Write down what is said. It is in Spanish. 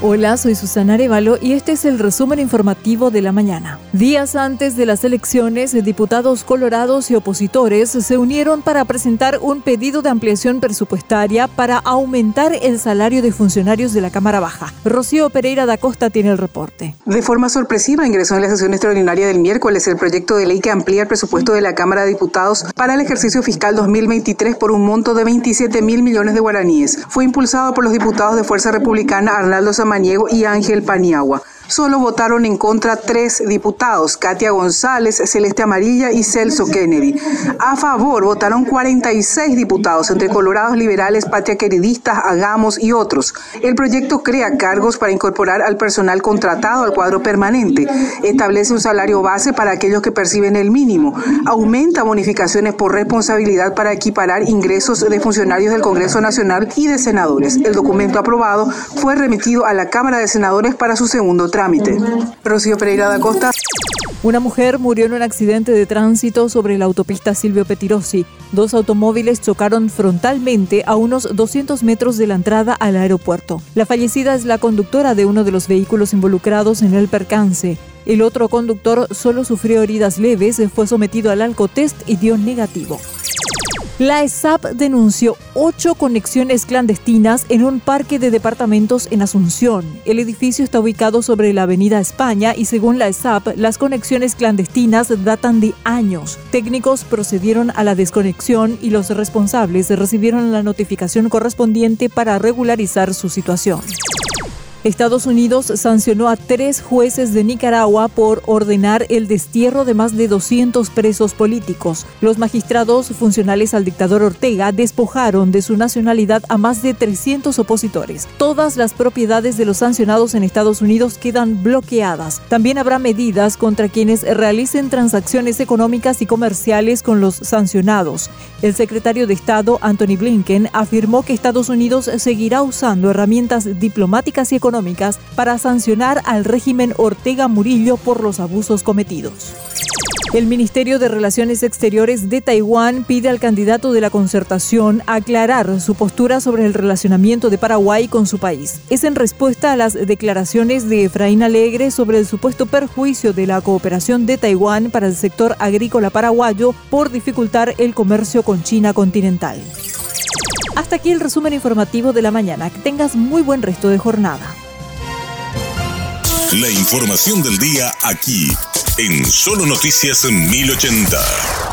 Hola, soy Susana Arevalo y este es el resumen informativo de la mañana. Días antes de las elecciones, diputados colorados y opositores se unieron para presentar un pedido de ampliación presupuestaria para aumentar el salario de funcionarios de la Cámara Baja. Rocío Pereira da Costa tiene el reporte. De forma sorpresiva ingresó en la sesión extraordinaria del miércoles el proyecto de ley que amplía el presupuesto de la Cámara de Diputados para el ejercicio fiscal 2023 por un monto de 27 mil millones de guaraníes. Fue impulsado por los diputados de Fuerza Republicana Arnaldo Zamora Maniego y Ángel Paniagua solo votaron en contra tres diputados, Katia González, Celeste Amarilla y Celso Kennedy. A favor votaron 46 diputados, entre colorados liberales, patria queridistas, Hagamos y otros. El proyecto crea cargos para incorporar al personal contratado al cuadro permanente, establece un salario base para aquellos que perciben el mínimo, aumenta bonificaciones por responsabilidad para equiparar ingresos de funcionarios del Congreso Nacional y de senadores. El documento aprobado fue remitido a la Cámara de Senadores para su segundo trámite. Rocío Pereira da Costa. Una mujer murió en un accidente de tránsito sobre la autopista Silvio Petirosi. Dos automóviles chocaron frontalmente a unos 200 metros de la entrada al aeropuerto. La fallecida es la conductora de uno de los vehículos involucrados en el percance. El otro conductor solo sufrió heridas leves, fue sometido al alcotest y dio negativo. La ESAP denunció ocho conexiones clandestinas en un parque de departamentos en Asunción. El edificio está ubicado sobre la Avenida España y según la ESAP, las conexiones clandestinas datan de años. Técnicos procedieron a la desconexión y los responsables recibieron la notificación correspondiente para regularizar su situación. Estados Unidos sancionó a tres jueces de Nicaragua por ordenar el destierro de más de 200 presos políticos. Los magistrados funcionales al dictador Ortega despojaron de su nacionalidad a más de 300 opositores. Todas las propiedades de los sancionados en Estados Unidos quedan bloqueadas. También habrá medidas contra quienes realicen transacciones económicas y comerciales con los sancionados. El secretario de Estado, Anthony Blinken, afirmó que Estados Unidos seguirá usando herramientas diplomáticas y para sancionar al régimen Ortega Murillo por los abusos cometidos. El Ministerio de Relaciones Exteriores de Taiwán pide al candidato de la concertación aclarar su postura sobre el relacionamiento de Paraguay con su país. Es en respuesta a las declaraciones de Efraín Alegre sobre el supuesto perjuicio de la cooperación de Taiwán para el sector agrícola paraguayo por dificultar el comercio con China continental. Hasta aquí el resumen informativo de la mañana. Que tengas muy buen resto de jornada. La información del día aquí, en Solo Noticias 1080.